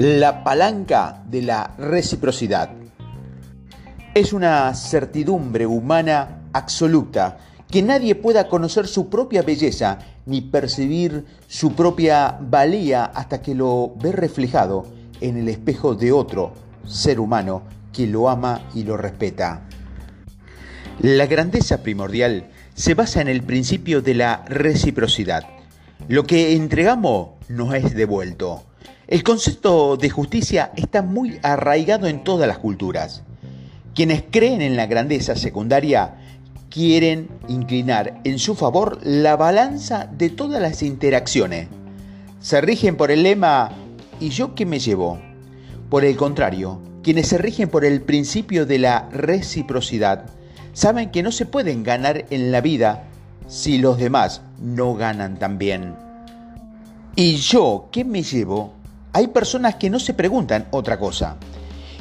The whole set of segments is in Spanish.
La palanca de la reciprocidad. Es una certidumbre humana absoluta que nadie pueda conocer su propia belleza ni percibir su propia valía hasta que lo ve reflejado en el espejo de otro ser humano que lo ama y lo respeta. La grandeza primordial se basa en el principio de la reciprocidad. Lo que entregamos nos es devuelto. El concepto de justicia está muy arraigado en todas las culturas. Quienes creen en la grandeza secundaria quieren inclinar en su favor la balanza de todas las interacciones. Se rigen por el lema ¿y yo qué me llevo? Por el contrario, quienes se rigen por el principio de la reciprocidad saben que no se pueden ganar en la vida si los demás no ganan también. ¿Y yo qué me llevo? Hay personas que no se preguntan otra cosa.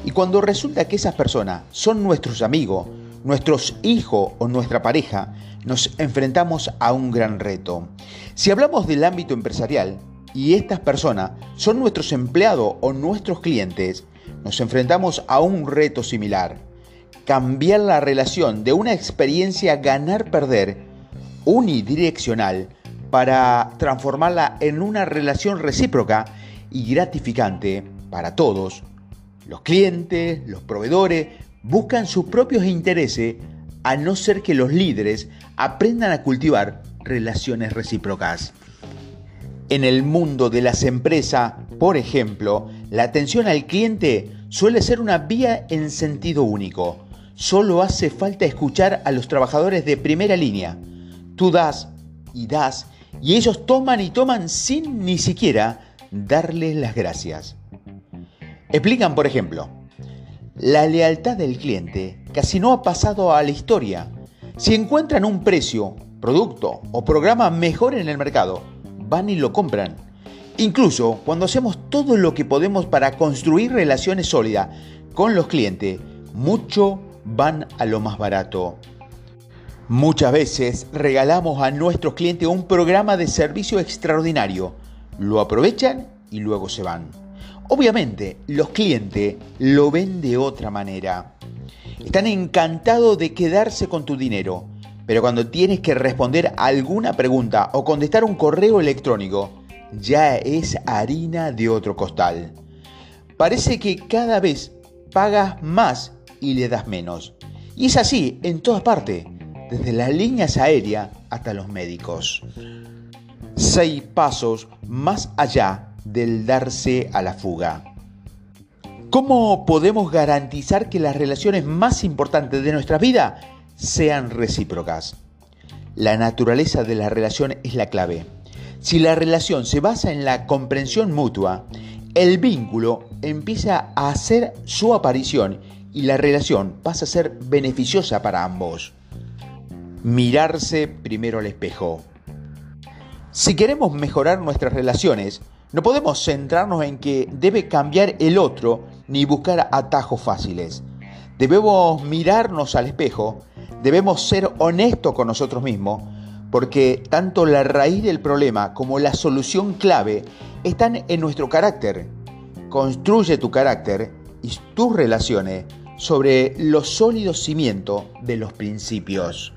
Y cuando resulta que esas personas son nuestros amigos, nuestros hijos o nuestra pareja, nos enfrentamos a un gran reto. Si hablamos del ámbito empresarial y estas personas son nuestros empleados o nuestros clientes, nos enfrentamos a un reto similar. Cambiar la relación de una experiencia ganar-perder unidireccional para transformarla en una relación recíproca y gratificante para todos. Los clientes, los proveedores, buscan sus propios intereses a no ser que los líderes aprendan a cultivar relaciones recíprocas. En el mundo de las empresas, por ejemplo, la atención al cliente suele ser una vía en sentido único. Solo hace falta escuchar a los trabajadores de primera línea. Tú das y das y ellos toman y toman sin ni siquiera darles las gracias. Explican, por ejemplo, la lealtad del cliente casi no ha pasado a la historia. Si encuentran un precio, producto o programa mejor en el mercado, van y lo compran. Incluso cuando hacemos todo lo que podemos para construir relaciones sólidas con los clientes, mucho van a lo más barato. Muchas veces regalamos a nuestros clientes un programa de servicio extraordinario. Lo aprovechan y luego se van. Obviamente, los clientes lo ven de otra manera. Están encantados de quedarse con tu dinero, pero cuando tienes que responder alguna pregunta o contestar un correo electrónico, ya es harina de otro costal. Parece que cada vez pagas más y le das menos. Y es así en todas partes, desde las líneas aéreas hasta los médicos. Seis pasos más allá del darse a la fuga. ¿Cómo podemos garantizar que las relaciones más importantes de nuestra vida sean recíprocas? La naturaleza de la relación es la clave. Si la relación se basa en la comprensión mutua, el vínculo empieza a hacer su aparición y la relación pasa a ser beneficiosa para ambos. Mirarse primero al espejo. Si queremos mejorar nuestras relaciones, no podemos centrarnos en que debe cambiar el otro ni buscar atajos fáciles. Debemos mirarnos al espejo, debemos ser honestos con nosotros mismos, porque tanto la raíz del problema como la solución clave están en nuestro carácter. Construye tu carácter y tus relaciones sobre los sólidos cimientos de los principios.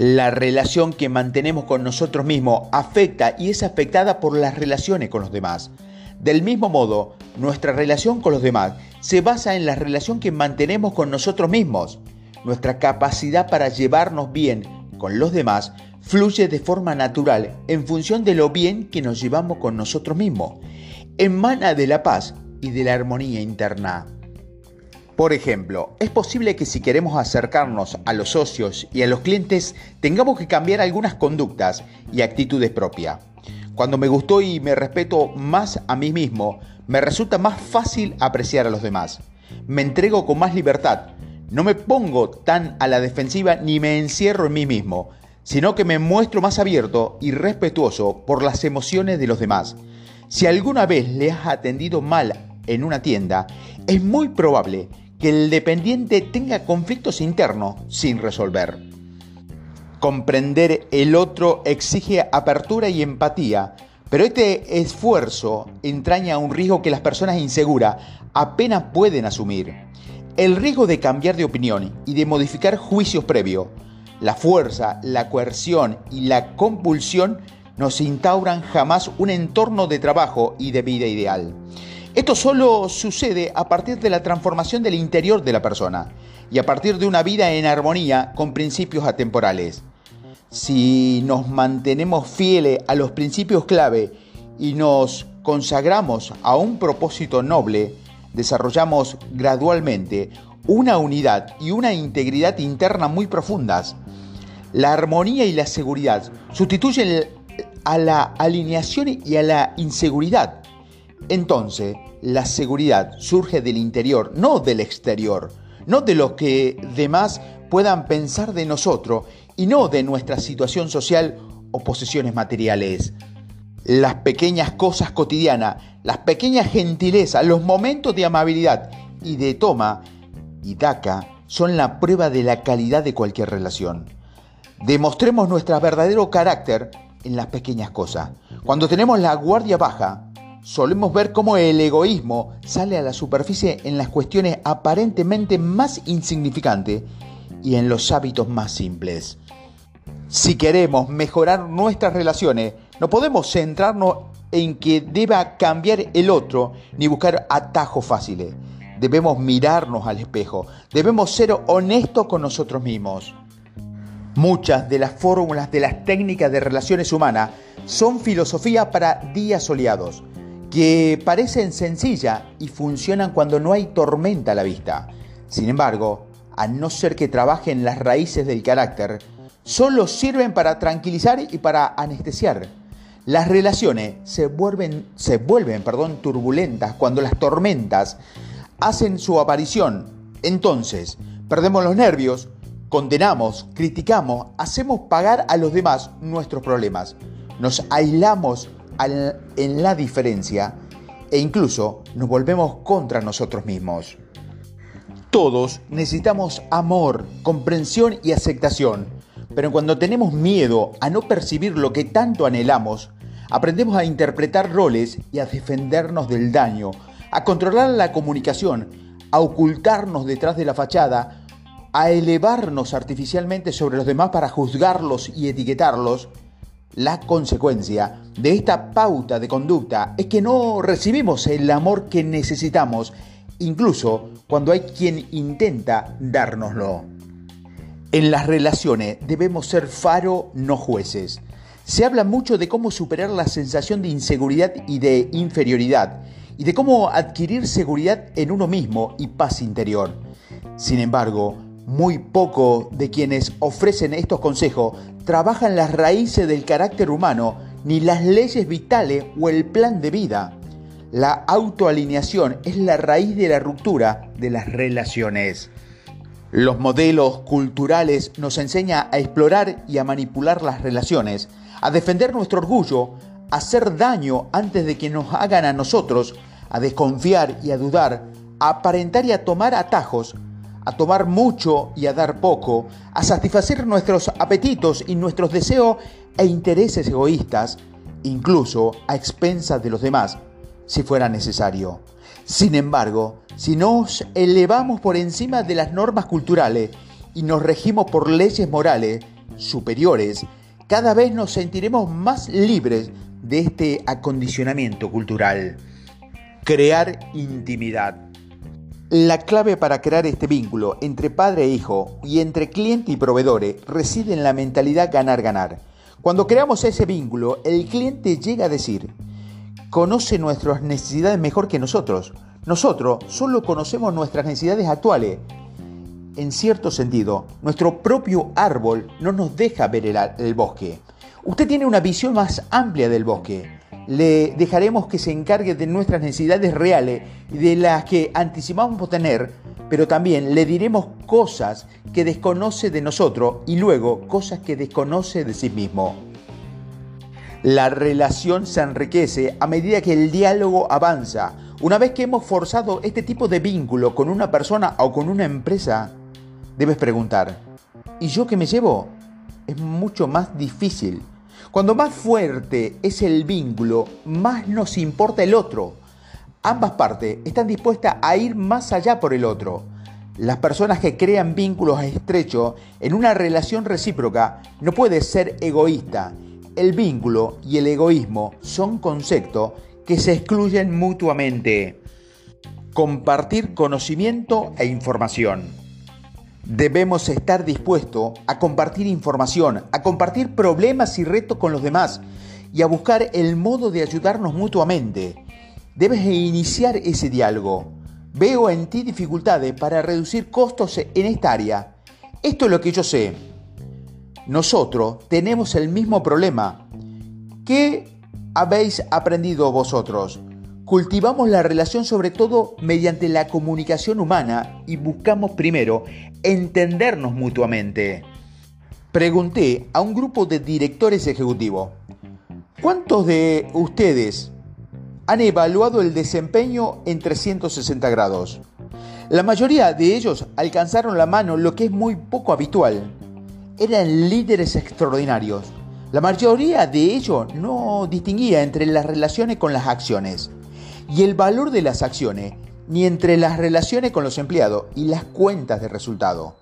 La relación que mantenemos con nosotros mismos afecta y es afectada por las relaciones con los demás. Del mismo modo, nuestra relación con los demás se basa en la relación que mantenemos con nosotros mismos. Nuestra capacidad para llevarnos bien con los demás fluye de forma natural en función de lo bien que nos llevamos con nosotros mismos. Emana de la paz y de la armonía interna. Por ejemplo, es posible que si queremos acercarnos a los socios y a los clientes tengamos que cambiar algunas conductas y actitudes propias. Cuando me gustó y me respeto más a mí mismo, me resulta más fácil apreciar a los demás. Me entrego con más libertad. No me pongo tan a la defensiva ni me encierro en mí mismo, sino que me muestro más abierto y respetuoso por las emociones de los demás. Si alguna vez le has atendido mal en una tienda, es muy probable que el dependiente tenga conflictos internos sin resolver. Comprender el otro exige apertura y empatía Pero este esfuerzo entraña un riesgo que las personas inseguras apenas pueden asumir. El riesgo de cambiar de opinión y de modificar juicios previos. La fuerza, la coerción y la compulsión nos instauran jamás un entorno de trabajo y de vida ideal. Esto solo sucede a partir de la transformación del interior de la persona y a partir de una vida en armonía con principios atemporales. Si nos mantenemos fieles a los principios clave y nos consagramos a un propósito noble, desarrollamos gradualmente una unidad y una integridad interna muy profundas. La armonía y la seguridad sustituyen a la alineación y a la inseguridad. Entonces, la seguridad surge del interior, no del exterior, no de lo que demás puedan pensar de nosotros y no de nuestra situación social o posesiones materiales. Las pequeñas cosas cotidianas, las pequeñas gentilezas, los momentos de amabilidad y de toma y daca son la prueba de la calidad de cualquier relación. Demostremos nuestro verdadero carácter en las pequeñas cosas. Cuando tenemos la guardia baja, solemos ver cómo el egoísmo sale a la superficie en las cuestiones aparentemente más insignificantes y en los hábitos más simples. Si queremos mejorar nuestras relaciones, no podemos centrarnos en que deba cambiar el otro ni buscar atajos fáciles. Debemos mirarnos al espejo, debemos ser honestos con nosotros mismos. Muchas de las fórmulas de las técnicas de relaciones humanas son filosofía para días soleados, que parecen sencillas y funcionan cuando no hay tormenta a la vista. Sin embargo, a no ser que trabajen las raíces del carácter, solo sirven para tranquilizar y para anestesiar. Las relaciones se vuelven, turbulentas cuando las tormentas hacen su aparición. Entonces, perdemos los nervios, condenamos, criticamos, hacemos pagar a los demás nuestros problemas, nos aislamos en la diferencia e incluso nos volvemos contra nosotros mismos. Todos necesitamos amor, comprensión y aceptación, pero cuando tenemos miedo a no percibir lo que tanto anhelamos, aprendemos a interpretar roles y a defendernos del daño, a controlar la comunicación, a ocultarnos detrás de la fachada, a elevarnos artificialmente sobre los demás para juzgarlos y etiquetarlos, la consecuencia de esta pauta de conducta es que no recibimos el amor que necesitamos incluso cuando hay quien intenta dárnoslo. En las relaciones debemos ser faro, no jueces. Se habla mucho de cómo superar la sensación de inseguridad y de inferioridad, y de cómo adquirir seguridad en uno mismo y paz interior. Sin embargo, muy poco de quienes ofrecen estos consejos trabajan las raíces del carácter humano, ni las leyes vitales o el plan de vida. La autoalineación es la raíz de la ruptura de las relaciones. Los modelos culturales nos enseñan a explorar y a manipular las relaciones, a defender nuestro orgullo, a hacer daño antes de que nos hagan a nosotros, a desconfiar y a dudar, a aparentar y a tomar atajos, a tomar mucho y a dar poco, a satisfacer nuestros apetitos y nuestros deseos e intereses egoístas, incluso a expensas de los demás si fuera necesario. Sin embargo, si nos elevamos por encima de las normas culturales y nos regimos por leyes morales superiores, cada vez nos sentiremos más libres de este acondicionamiento cultural. Crear intimidad. La clave para crear este vínculo entre padre e hijo y entre cliente y proveedores reside en la mentalidad ganar-ganar. Cuando creamos ese vínculo, el cliente llega a decir, conoce nuestras necesidades mejor que nosotros. Nosotros solo conocemos nuestras necesidades actuales. En cierto sentido, nuestro propio árbol no nos deja ver el, bosque. Usted tiene una visión más amplia del bosque. Le dejaremos que se encargue de nuestras necesidades reales y de las que anticipamos tener, pero también le diremos cosas que desconoce de nosotros y luego cosas que desconoce de sí mismo. La relación se enriquece a medida que el diálogo avanza. Una vez que hemos forzado este tipo de vínculo con una persona o con una empresa, debes preguntar, ¿y yo qué me llevo? Es mucho más difícil. Cuando más fuerte es el vínculo, más nos importa el otro. Ambas partes están dispuestas a ir más allá por el otro. Las personas que crean vínculos estrechos en una relación recíproca no puede ser egoísta. El vínculo y el egoísmo son conceptos que se excluyen mutuamente. Compartir conocimiento e información. Debemos estar dispuestos a compartir información, a compartir problemas y retos con los demás y a buscar el modo de ayudarnos mutuamente. Debes iniciar ese diálogo. Veo en ti dificultades para reducir costos en esta área. Esto es lo que yo sé. Nosotros tenemos el mismo problema. ¿Qué habéis aprendido vosotros? Cultivamos la relación sobre todo mediante la comunicación humana y buscamos primero entendernos mutuamente. Pregunté a un grupo de directores ejecutivos, ¿cuántos de ustedes han evaluado el desempeño en 360 grados? La mayoría de ellos alcanzaron la mano, lo que es muy poco habitual. Eran líderes extraordinarios. La mayoría de ellos no distinguía entre las relaciones con las acciones y el valor de las acciones, ni entre las relaciones con los empleados y las cuentas de resultado.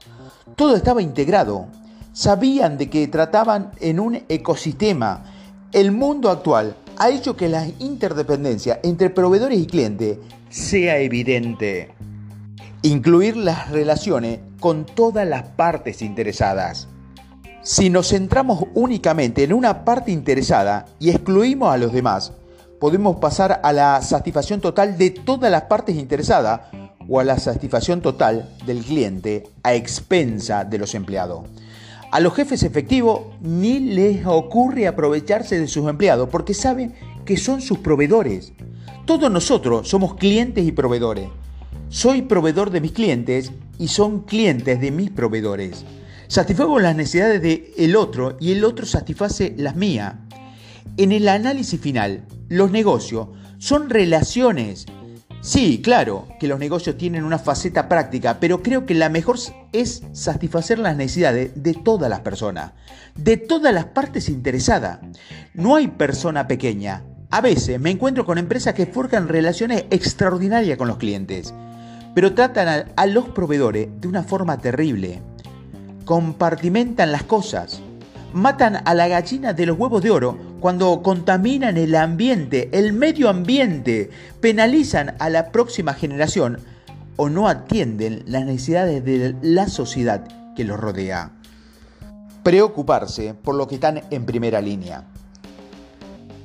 Todo estaba integrado. Sabían de que trataban en un ecosistema. El mundo actual ha hecho que la interdependencia entre proveedores y clientes sea evidente. Incluir las relaciones con todas las partes interesadas. Si nos centramos únicamente en una parte interesada y excluimos a los demás, podemos pasar a la satisfacción total de todas las partes interesadas o a la satisfacción total del cliente a expensa de los empleados. A los jefes efectivos ni les ocurre aprovecharse de sus empleados porque saben que son sus proveedores. Todos nosotros somos clientes y proveedores. Soy proveedor de mis clientes y son clientes de mis proveedores. Satisfago las necesidades del otro y el otro satisface las mías. En el análisis final, los negocios son relaciones. Sí, claro que los negocios tienen una faceta práctica, pero creo que la mejor es satisfacer las necesidades de todas las personas, de todas las partes interesadas. No hay persona pequeña. A veces me encuentro con empresas que forjan relaciones extraordinarias con los clientes, pero tratan a, los proveedores de una forma terrible. Compartimentan las cosas, matan a la gallina de los huevos de oro cuando contaminan el ambiente, el medio ambiente, penalizan a la próxima generación o no atienden las necesidades de la sociedad que los rodea. Preocuparse por lo que están en primera línea.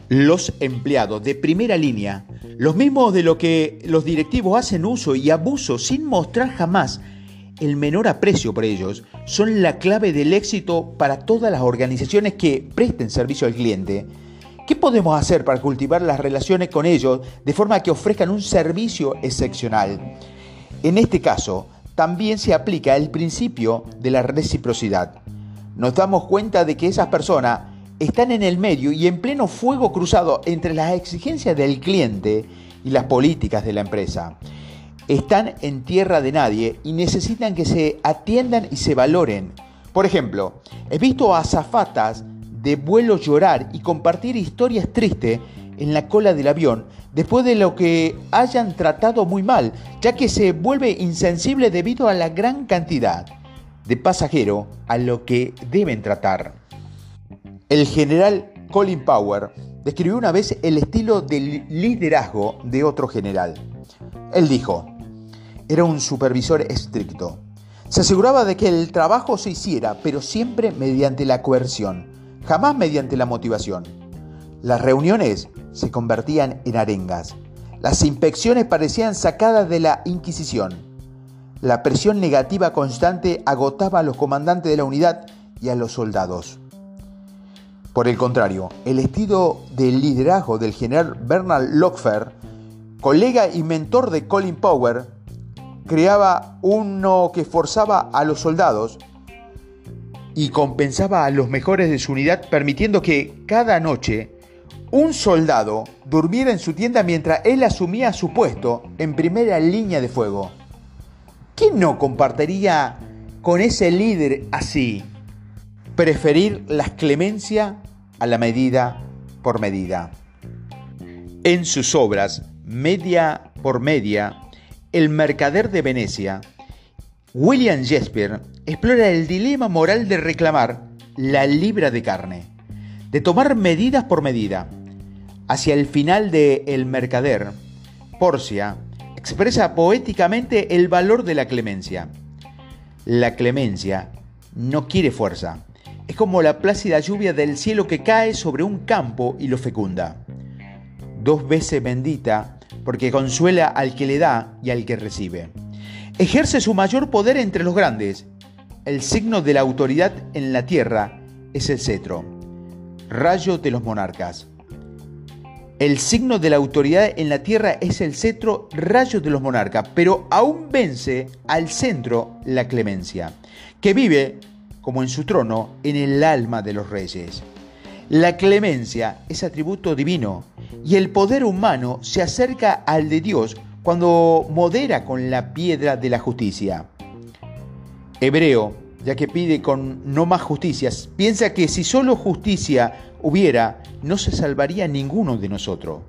Los empleados de primera línea, los mismos de lo que los directivos hacen uso y abuso sin mostrar jamás el menor aprecio por ellos son la clave del éxito para todas las organizaciones que presten servicio al cliente. ¿Qué podemos hacer para cultivar las relaciones con ellos de forma que ofrezcan un servicio excepcional? En este caso, también se aplica el principio de la reciprocidad. Nos damos cuenta de que esas personas están en el medio y en pleno fuego cruzado entre las exigencias del cliente y las políticas de la empresa están en tierra de nadie y necesitan que se atiendan y se valoren. Por ejemplo, he visto a zafatas de vuelo llorar y compartir historias tristes en la cola del avión después de lo que hayan tratado muy mal, ya que se vuelve insensible debido a la gran cantidad de pasajeros a lo que deben tratar. El general Colin Power describió una vez el estilo de liderazgo de otro general. Él dijo, era un supervisor estricto. Se aseguraba de que el trabajo se hiciera, pero siempre mediante la coerción, jamás mediante la motivación. Las reuniones se convertían en arengas. Las inspecciones parecían sacadas de la Inquisición. La presión negativa constante agotaba a los comandantes de la unidad y a los soldados. Por el contrario, el estilo de liderazgo del general Bernard Lockfer, colega y mentor de Colin Power, creaba uno que forzaba a los soldados y compensaba a los mejores de su unidad, permitiendo que cada noche un soldado durmiera en su tienda mientras él asumía su puesto en primera línea de fuego. ¿Quién no compartiría con ese líder así? Preferir la clemencia a la medida por medida. En sus obras, Media por Media, El Mercader de Venecia, William Shakespeare explora el dilema moral de reclamar la libra de carne, de tomar medidas por medida. Hacia el final de El Mercader, Porcia expresa poéticamente el valor de la clemencia. La clemencia no quiere fuerza. Es como la plácida lluvia del cielo que cae sobre un campo y lo fecunda. Dos veces bendita porque consuela al que le da y al que recibe. Ejerce su mayor poder entre los grandes. El signo de la autoridad en la tierra es el cetro, rayo de los monarcas. El signo de la autoridad en la tierra es el cetro, rayo de los monarcas, pero aún vence al centro la clemencia, que vive, como en su trono, en el alma de los reyes. La clemencia es atributo divino y el poder humano se acerca al de Dios cuando modera con la piedra de la justicia. Hebreo, ya que pide con no más justicias, piensa que si solo justicia hubiera, no se salvaría ninguno de nosotros.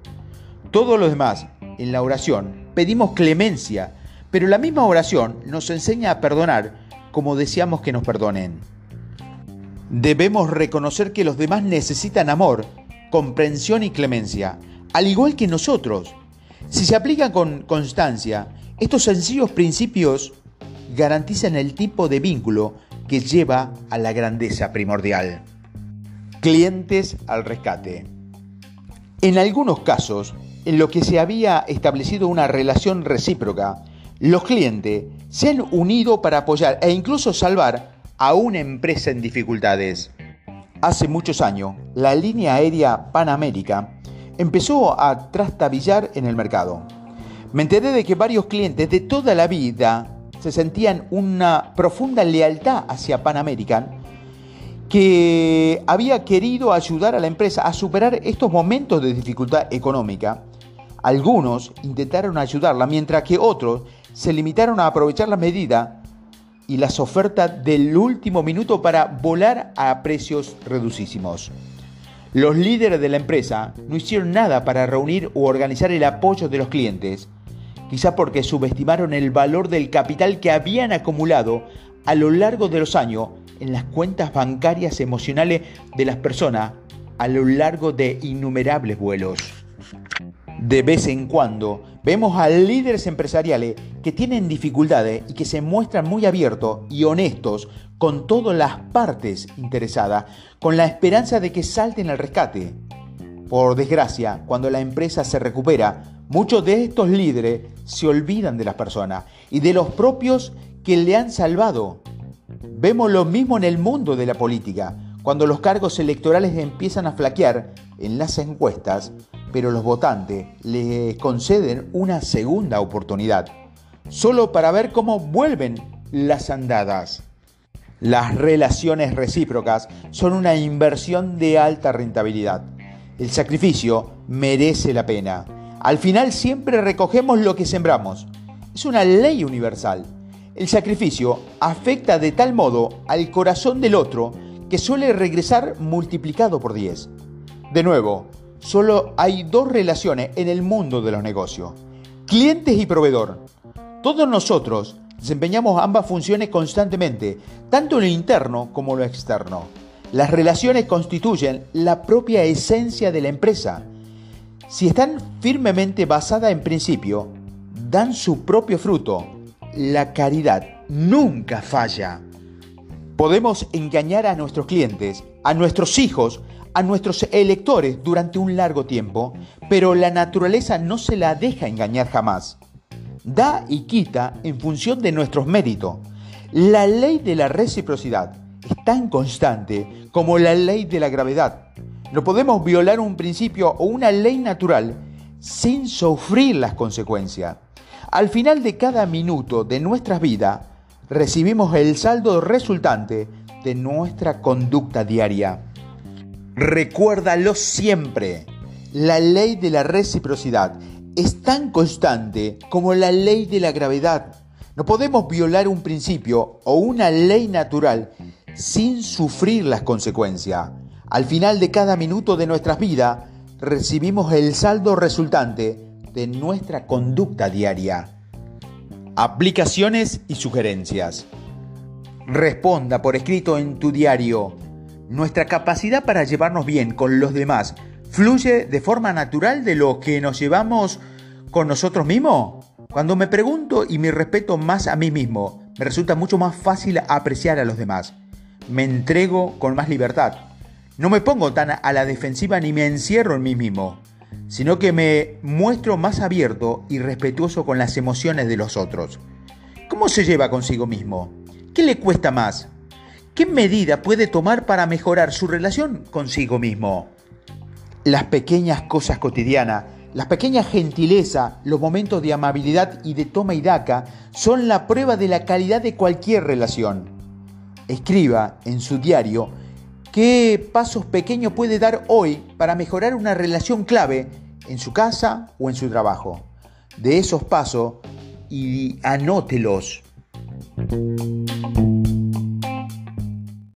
Todo lo demás, en la oración, pedimos clemencia, pero la misma oración nos enseña a perdonar como deseamos que nos perdonen. Debemos reconocer que los demás necesitan amor, comprensión y clemencia, al igual que nosotros. Si se aplican con constancia, estos sencillos principios garantizan el tipo de vínculo que lleva a la grandeza primordial. Clientes al rescate. En algunos casos, en los que se había establecido una relación recíproca, los clientes se han unido para apoyar e incluso salvar a una empresa en dificultades. Hace muchos años, la línea aérea Panamérica empezó a trastabillar en el mercado. Me enteré de que varios clientes de toda la vida se sentían una profunda lealtad hacia Pan que había querido ayudar a la empresa a superar estos momentos de dificultad económica. Algunos intentaron ayudarla, mientras que otros se limitaron a aprovechar la medida y las ofertas del último minuto para volar a precios reducísimos. Los líderes de la empresa no hicieron nada para reunir o organizar el apoyo de los clientes, quizá porque subestimaron el valor del capital que habían acumulado a lo largo de los años en las cuentas bancarias emocionales de las personas a lo largo de innumerables vuelos. De vez en cuando vemos a líderes empresariales que tienen dificultades y que se muestran muy abiertos y honestos con todas las partes interesadas, con la esperanza de que salten al rescate. Por desgracia, cuando la empresa se recupera, muchos de estos líderes se olvidan de las personas y de los propios que le han salvado Vemos lo mismo en el mundo de la política, cuando los cargos electorales empiezan a flaquear en las encuestas, pero los votantes le conceden una segunda oportunidad, solo para ver cómo vuelven las andadas. Las relaciones recíprocas son una inversión de alta rentabilidad. El sacrificio merece la pena. Al final siempre recogemos lo que sembramos. Es una ley universal. El sacrificio afecta de tal modo al corazón del otro que suele regresar multiplicado por 10. De nuevo, solo hay dos relaciones en el mundo de los negocios, clientes y proveedor. Todos nosotros desempeñamos ambas funciones constantemente, tanto en lo interno como en lo externo. Las relaciones constituyen la propia esencia de la empresa. Si están firmemente basadas en principio, dan su propio fruto la caridad nunca falla. Podemos engañar a nuestros clientes, a nuestros hijos, a nuestros electores durante un largo tiempo, pero la naturaleza no se la deja engañar jamás. Da y quita en función de nuestros méritos. La ley de la reciprocidad es tan constante como la ley de la gravedad. No podemos violar un principio o una ley natural sin sufrir las consecuencias. Al final de cada minuto de nuestra vida, recibimos el saldo resultante de nuestra conducta diaria. Recuérdalo siempre. La ley de la reciprocidad es tan constante como la ley de la gravedad. No podemos violar un principio o una ley natural sin sufrir las consecuencias. Al final de cada minuto de nuestras vidas, recibimos el saldo resultante de nuestra conducta diaria. Aplicaciones y sugerencias. Responda por escrito en tu diario. Nuestra capacidad para llevarnos bien con los demás fluye de forma natural de lo que nos llevamos con nosotros mismos. Cuando me pregunto y me respeto más a mí mismo, me resulta mucho más fácil apreciar a los demás. Me entrego con más libertad. No me pongo tan a la defensiva ni me encierro en mí mismo, sino que me muestro más abierto y respetuoso con las emociones de los otros. ¿Cómo se lleva consigo mismo? ¿Qué le cuesta más? ¿Qué medida puede tomar para mejorar su relación consigo mismo? Las pequeñas cosas cotidianas, las pequeñas gentilezas, los momentos de amabilidad y de toma y daca son la prueba de la calidad de cualquier relación. Escriba en su diario qué pasos pequeños puede dar hoy para mejorar una relación clave en su casa o en su trabajo. De esos pasos y anótelos.